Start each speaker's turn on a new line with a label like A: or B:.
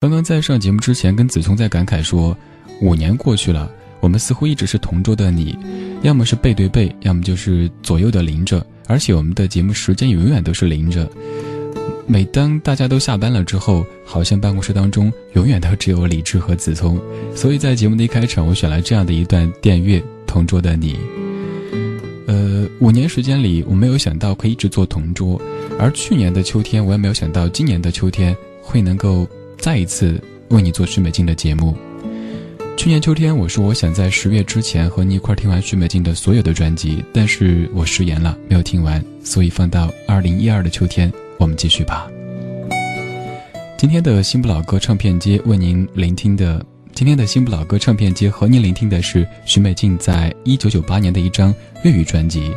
A: 刚刚在上节目之前，跟子聪在感慨说，五年过去了，我们似乎一直是同桌的你，要么是背对背，要么就是左右的邻着，而且我们的节目时间永远都是邻着。每当大家都下班了之后，好像办公室当中永远都只有李智和子聪，所以在节目的一开场，我选了这样的一段电乐《同桌的你》。呃，五年时间里，我没有想到可以一直做同桌，而去年的秋天，我也没有想到今年的秋天会能够再一次为你做许美静的节目。去年秋天，我说我想在十月之前和你一块听完许美静的所有的专辑，但是我食言了，没有听完，所以放到二零一二的秋天。我们继续吧。今天的新不老歌唱片街为您聆听的，今天的新不老歌唱片街和您聆听的是许美静在一九九八年的一张粤语专辑《